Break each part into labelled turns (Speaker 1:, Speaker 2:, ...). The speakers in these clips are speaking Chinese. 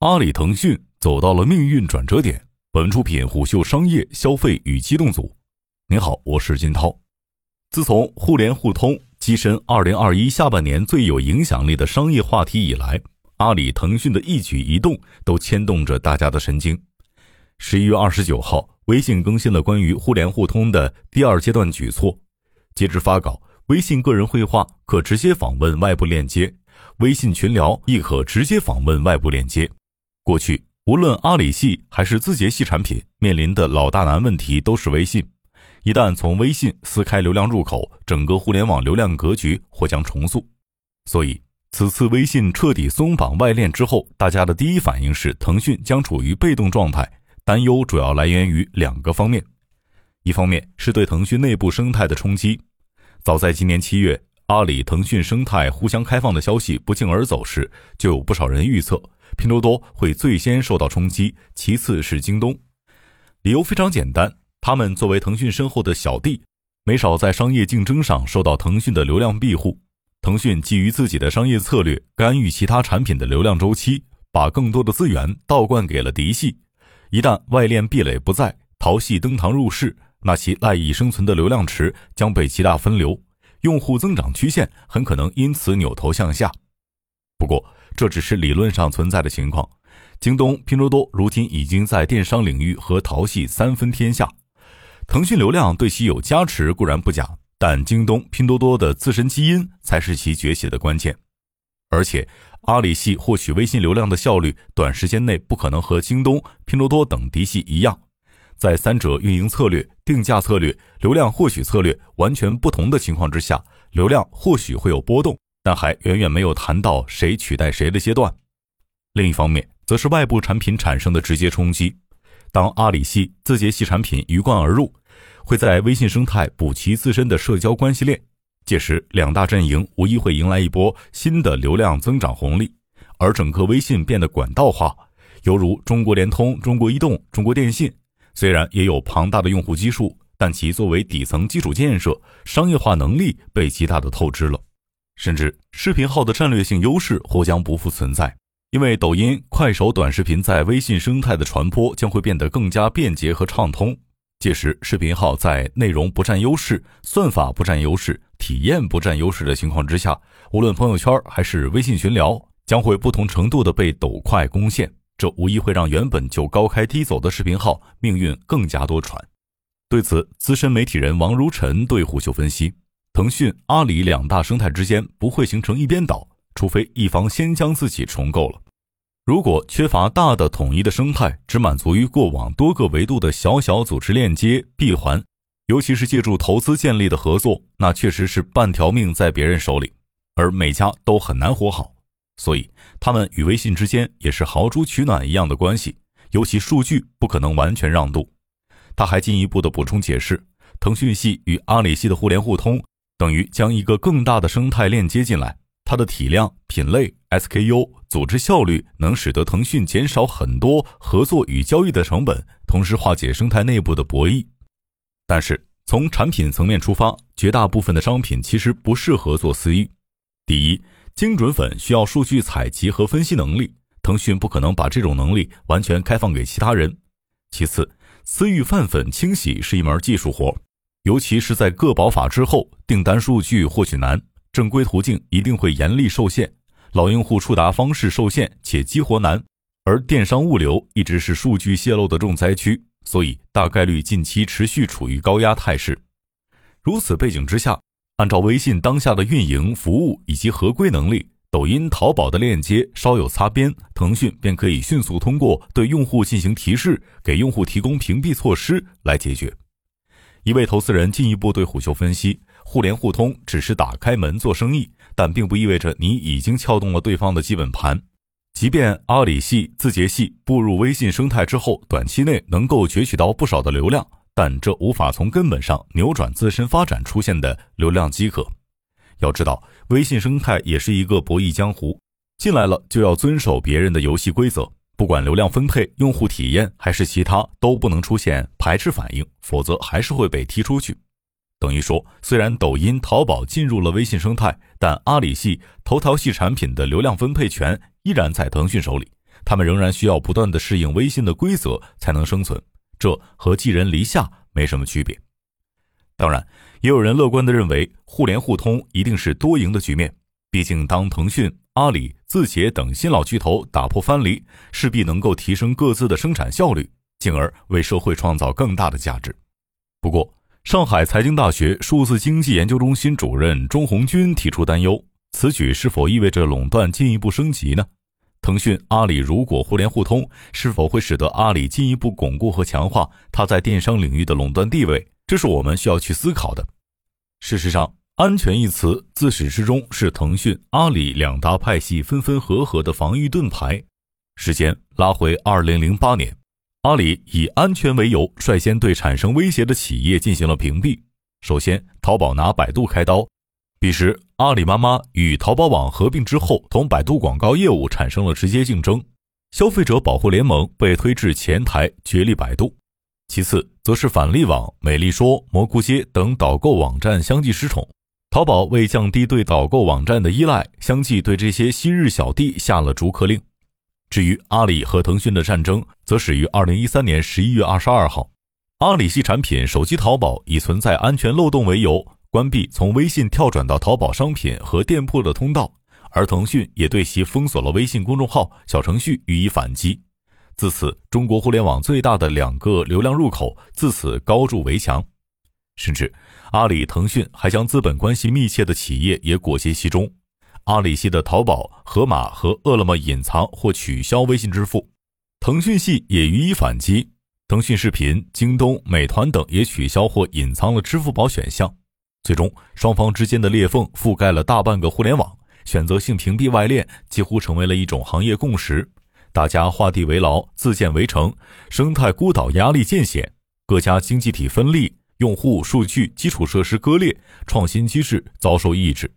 Speaker 1: 阿里、腾讯走到了命运转折点。本出品虎嗅商业消费与机动组。您好，我是金涛。自从互联互通跻身2021下半年最有影响力的商业话题以来，阿里、腾讯的一举一动都牵动着大家的神经。十一月二十九号，微信更新了关于互联互通的第二阶段举措。截至发稿，微信个人绘画可直接访问外部链接，微信群聊亦可直接访问外部链接。过去，无论阿里系还是字节系产品，面临的老大难问题都是微信。一旦从微信撕开流量入口，整个互联网流量格局或将重塑。所以，此次微信彻底松绑外链之后，大家的第一反应是腾讯将处于被动状态。担忧主要来源于两个方面，一方面是对腾讯内部生态的冲击。早在今年七月，阿里、腾讯生态互相开放的消息不胫而走时，就有不少人预测拼多多会最先受到冲击，其次是京东。理由非常简单，他们作为腾讯身后的小弟，没少在商业竞争上受到腾讯的流量庇护。腾讯基于自己的商业策略，干预其他产品的流量周期，把更多的资源倒灌给了嫡系。一旦外链壁垒不在，淘系登堂入室，那其赖以生存的流量池将被极大分流，用户增长曲线很可能因此扭头向下。不过，这只是理论上存在的情况。京东、拼多多如今已经在电商领域和淘系三分天下，腾讯流量对其有加持固然不假，但京东、拼多多的自身基因才是其崛起的关键，而且。阿里系获取微信流量的效率，短时间内不可能和京东、拼多多等嫡系一样。在三者运营策略、定价策略、流量获取策略完全不同的情况之下，流量或许会有波动，但还远远没有谈到谁取代谁的阶段。另一方面，则是外部产品产生的直接冲击。当阿里系、字节系产品鱼贯而入，会在微信生态补齐自身的社交关系链。届时，两大阵营无疑会迎来一波新的流量增长红利，而整个微信变得管道化，犹如中国联通、中国移动、中国电信。虽然也有庞大的用户基数，但其作为底层基础建设，商业化能力被极大的透支了。甚至视频号的战略性优势或将不复存在，因为抖音、快手短视频在微信生态的传播将会变得更加便捷和畅通。届时，视频号在内容不占优势、算法不占优势。体验不占优势的情况之下，无论朋友圈还是微信群聊，将会不同程度的被抖快攻陷。这无疑会让原本就高开低走的视频号命运更加多舛。对此，资深媒体人王如晨对虎嗅分析：腾讯、阿里两大生态之间不会形成一边倒，除非一方先将自己重构了。如果缺乏大的统一的生态，只满足于过往多个维度的小小组织链接闭环。尤其是借助投资建立的合作，那确实是半条命在别人手里，而每家都很难活好。所以，他们与微信之间也是豪猪取暖一样的关系，尤其数据不可能完全让渡。他还进一步的补充解释，腾讯系与阿里系的互联互通，等于将一个更大的生态链接进来，它的体量、品类、SKU、组织效率，能使得腾讯减少很多合作与交易的成本，同时化解生态内部的博弈。但是从产品层面出发，绝大部分的商品其实不适合做私域。第一，精准粉需要数据采集和分析能力，腾讯不可能把这种能力完全开放给其他人。其次，私域泛粉清洗是一门技术活，尤其是在个保法之后，订单数据获取难，正规途径一定会严厉受限，老用户触达方式受限且激活难，而电商物流一直是数据泄露的重灾区。所以大概率近期持续处于高压态势。如此背景之下，按照微信当下的运营、服务以及合规能力，抖音、淘宝的链接稍有擦边，腾讯便可以迅速通过对用户进行提示，给用户提供屏蔽措施来解决。一位投资人进一步对虎嗅分析：互联互通只是打开门做生意，但并不意味着你已经撬动了对方的基本盘。即便阿里系、字节系步入微信生态之后，短期内能够攫取到不少的流量，但这无法从根本上扭转自身发展出现的流量饥渴。要知道，微信生态也是一个博弈江湖，进来了就要遵守别人的游戏规则，不管流量分配、用户体验还是其他，都不能出现排斥反应，否则还是会被踢出去。等于说，虽然抖音、淘宝进入了微信生态，但阿里系、头条系产品的流量分配权。依然在腾讯手里，他们仍然需要不断的适应微信的规则才能生存，这和寄人篱下没什么区别。当然，也有人乐观的认为，互联互通一定是多赢的局面。毕竟，当腾讯、阿里、字节等新老巨头打破藩篱，势必能够提升各自的生产效率，进而为社会创造更大的价值。不过，上海财经大学数字经济研究中心主任钟红军提出担忧：此举是否意味着垄断进一步升级呢？腾讯、阿里如果互联互通，是否会使得阿里进一步巩固和强化它在电商领域的垄断地位？这是我们需要去思考的。事实上，安全一词自始至终是腾讯、阿里两大派系分分合合的防御盾牌。时间拉回二零零八年，阿里以安全为由，率先对产生威胁的企业进行了屏蔽。首先，淘宝拿百度开刀。彼时，阿里妈妈与淘宝网合并之后，同百度广告业务产生了直接竞争。消费者保护联盟被推至前台，角力百度。其次，则是返利网、美丽说、蘑菇街等导购网站相继失宠。淘宝为降低对导购网站的依赖，相继对这些昔日小弟下了逐客令。至于阿里和腾讯的战争，则始于二零一三年十一月二十二号。阿里系产品手机淘宝以存在安全漏洞为由，关闭从微信跳转到淘宝商品和店铺的通道，而腾讯也对其封锁了微信公众号、小程序予以反击。自此，中国互联网最大的两个流量入口自此高筑围墙，甚至。阿里、腾讯还将资本关系密切的企业也裹挟其中。阿里系的淘宝、盒马和饿了么隐藏或取消微信支付，腾讯系也予以反击。腾讯视频、京东、美团等也取消或隐藏了支付宝选项。最终，双方之间的裂缝覆盖了大半个互联网，选择性屏蔽外链几乎成为了一种行业共识。大家画地为牢，自建围城，生态孤岛压力渐显，各家经济体分立。用户数据基础设施割裂，创新机制遭受抑制。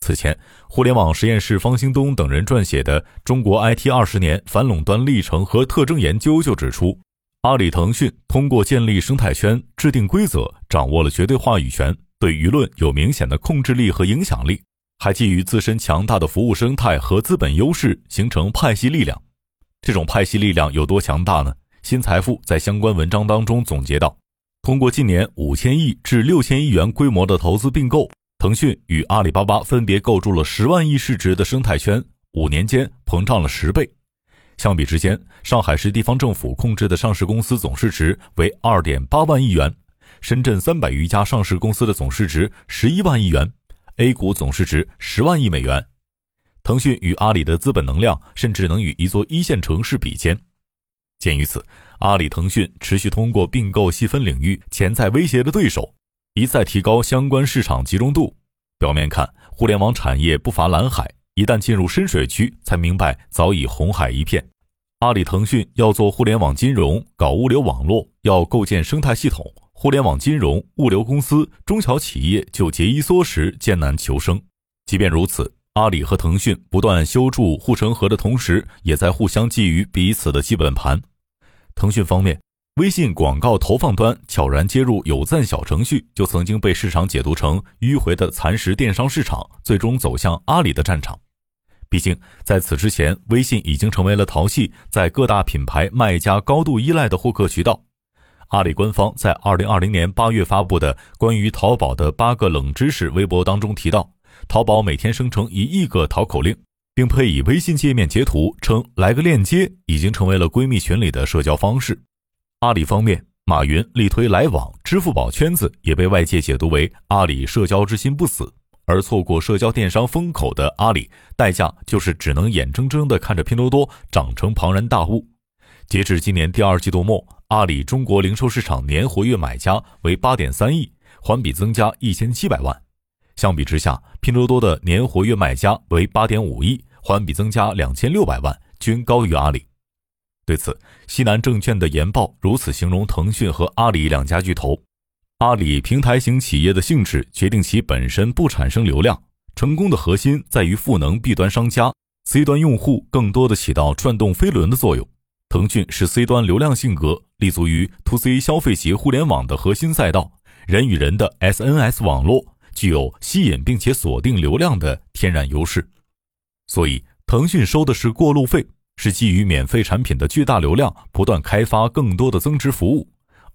Speaker 1: 此前，互联网实验室方兴东等人撰写的《中国 IT 二十年反垄断历程和特征研究》就指出，阿里、腾讯通过建立生态圈、制定规则，掌握了绝对话语权，对舆论有明显的控制力和影响力，还基于自身强大的服务生态和资本优势，形成派系力量。这种派系力量有多强大呢？新财富在相关文章当中总结到。通过近年五千亿至六千亿元规模的投资并购，腾讯与阿里巴巴分别构筑了十万亿市值的生态圈，五年间膨胀了十倍。相比之间，上海市地方政府控制的上市公司总市值为二点八万亿元，深圳三百余家上市公司的总市值十一万亿元，A 股总市值十万亿美元。腾讯与阿里的资本能量甚至能与一座一线城市比肩。鉴于此。阿里、腾讯持续通过并购细分领域潜在威胁的对手，一再提高相关市场集中度。表面看，互联网产业不乏蓝海，一旦进入深水区，才明白早已红海一片。阿里、腾讯要做互联网金融，搞物流网络，要构建生态系统，互联网金融、物流公司、中小企业就节衣缩食，艰难求生。即便如此，阿里和腾讯不断修筑护城河的同时，也在互相觊觎彼此的基本盘。腾讯方面，微信广告投放端悄然接入有赞小程序，就曾经被市场解读成迂回的蚕食电商市场，最终走向阿里的战场。毕竟在此之前，微信已经成为了淘系在各大品牌卖家高度依赖的获客渠道。阿里官方在二零二零年八月发布的关于淘宝的八个冷知识微博当中提到，淘宝每天生成一亿个淘口令。并配以微信界面截图，称来个链接，已经成为了闺蜜群里的社交方式。阿里方面，马云力推来往，支付宝圈子也被外界解读为阿里社交之心不死。而错过社交电商风口的阿里，代价就是只能眼睁睁地看着拼多多长成庞然大物。截至今年第二季度末，阿里中国零售市场年活跃买家为八点三亿，环比增加一千七百万。相比之下，拼多多的年活跃买家为八点五亿，环比增加两千六百万，均高于阿里。对此，西南证券的研报如此形容腾讯和阿里两家巨头：阿里平台型企业的性质决定其本身不产生流量，成功的核心在于赋能 B 端商家，C 端用户更多的起到转动飞轮的作用。腾讯是 C 端流量性格，立足于 To C 消费级互联网的核心赛道，人与人的 SNS 网络。具有吸引并且锁定流量的天然优势，所以腾讯收的是过路费，是基于免费产品的巨大流量，不断开发更多的增值服务，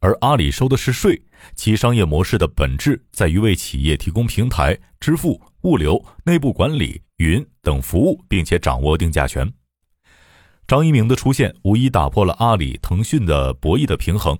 Speaker 1: 而阿里收的是税。其商业模式的本质在于为企业提供平台、支付、物流、内部管理、云等服务，并且掌握定价权。张一鸣的出现无疑打破了阿里、腾讯的博弈的平衡。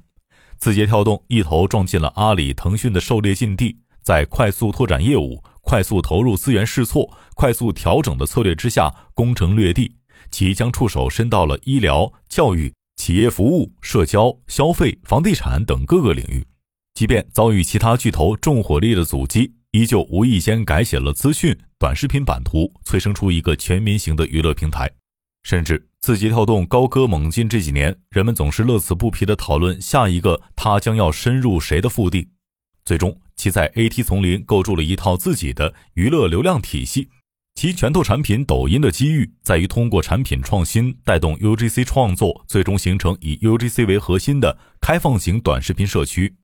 Speaker 1: 字节跳动一头撞进了阿里、腾讯的狩猎禁地，在快速拓展业务、快速投入资源试错、快速调整的策略之下攻城略地，其将触手伸到了医疗、教育、企业服务、社交、消费、房地产等各个领域。即便遭遇其他巨头重火力的阻击，依旧无意间改写了资讯短视频版图，催生出一个全民型的娱乐平台。甚至字节跳动高歌猛进这几年，人们总是乐此不疲地讨论下一个它将要深入谁的腹地。最终，其在 AT 丛林构筑了一套自己的娱乐流量体系。其拳头产品抖音的机遇在于通过产品创新带动 UGC 创作，最终形成以 UGC 为核心的开放型短视频社区。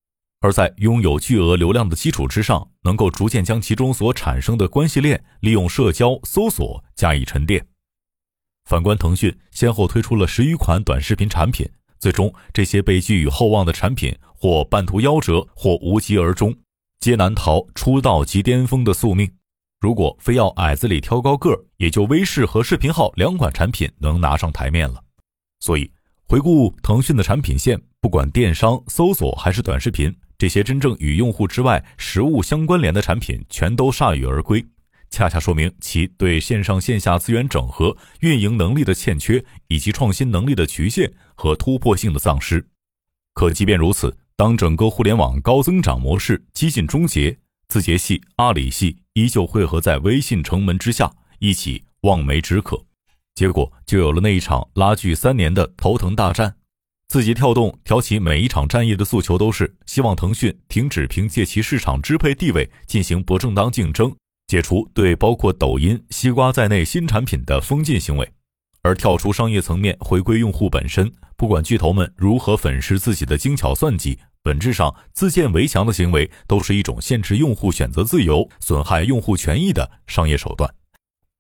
Speaker 1: 而在拥有巨额流量的基础之上，能够逐渐将其中所产生的关系链利用社交搜索加以沉淀。反观腾讯，先后推出了十余款短视频产品，最终这些被寄予厚望的产品或半途夭折，或无疾而终，皆难逃出道即巅峰的宿命。如果非要矮子里挑高个儿，也就微视和视频号两款产品能拿上台面了。所以，回顾腾讯的产品线，不管电商、搜索还是短视频。这些真正与用户之外实物相关联的产品全都铩羽而归，恰恰说明其对线上线下资源整合、运营能力的欠缺，以及创新能力的局限和突破性的丧失。可即便如此，当整个互联网高增长模式几近终结，字节系、阿里系依旧汇合在微信城门之下，一起望梅止渴。结果就有了那一场拉锯三年的头疼大战。字节跳动挑起每一场战役的诉求都是希望腾讯停止凭借其市场支配地位进行不正当竞争，解除对包括抖音、西瓜在内新产品的封禁行为，而跳出商业层面回归用户本身。不管巨头们如何粉饰自己的精巧算计，本质上自建围墙的行为都是一种限制用户选择自由、损害用户权益的商业手段。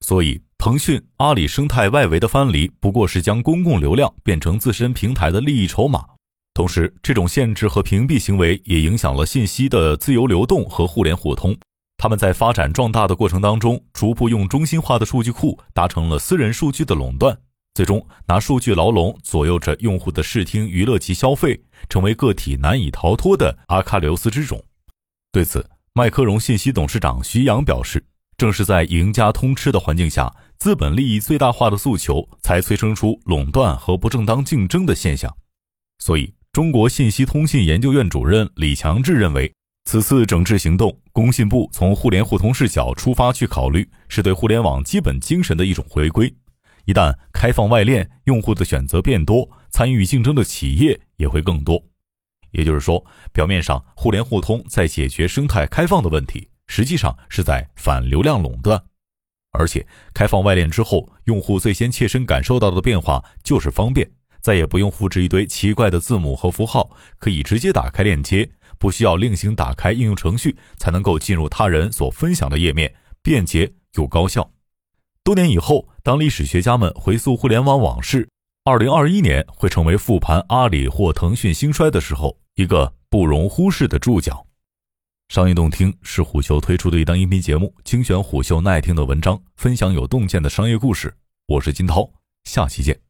Speaker 1: 所以。腾讯、阿里生态外围的藩篱，不过是将公共流量变成自身平台的利益筹码。同时，这种限制和屏蔽行为也影响了信息的自由流动和互联互通。他们在发展壮大的过程当中，逐步用中心化的数据库达成了私人数据的垄断，最终拿数据牢笼左右着用户的视听、娱乐及消费，成为个体难以逃脱的阿喀琉斯之踵。对此，麦科荣信息董事长徐阳表示。正是在赢家通吃的环境下，资本利益最大化的诉求才催生出垄断和不正当竞争的现象。所以，中国信息通信研究院主任李强志认为，此次整治行动，工信部从互联互通视角出发去考虑，是对互联网基本精神的一种回归。一旦开放外链，用户的选择变多，参与竞争的企业也会更多。也就是说，表面上互联互通在解决生态开放的问题。实际上是在反流量垄断，而且开放外链之后，用户最先切身感受到的变化就是方便，再也不用复制一堆奇怪的字母和符号，可以直接打开链接，不需要另行打开应用程序才能够进入他人所分享的页面，便捷又高效。多年以后，当历史学家们回溯互联网往事，二零二一年会成为复盘阿里或腾讯兴衰的时候，一个不容忽视的注脚。商业洞听是虎嗅推出的一档音频节目，精选虎嗅耐听的文章，分享有洞见的商业故事。我是金涛，下期见。